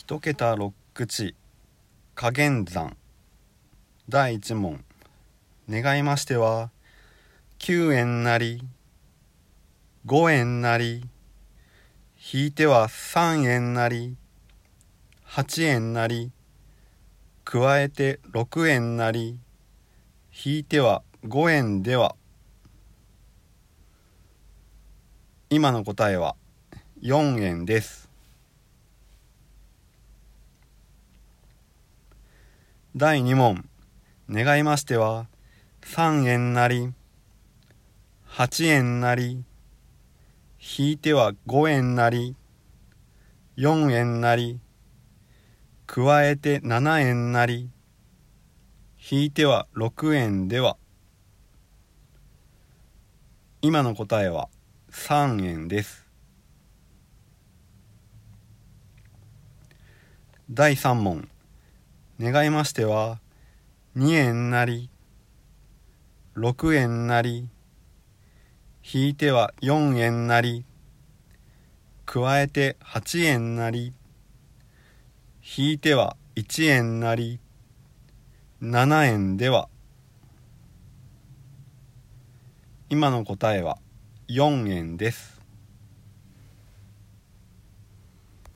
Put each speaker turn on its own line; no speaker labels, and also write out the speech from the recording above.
一桁六口加減算第一問願いましては9円なり5円なり引いては3円なり8円なり加えて6円なり引いては5円では。今の答えは4円です。第2問。願いましては3円なり8円なり引いては5円なり4円なり加えて7円なり引いては6円では。今の答えは3円です。第3問。願いましては2円なり6円なり引いては4円なり加えて8円なり引いては1円なり7円では。今の答えは4円です。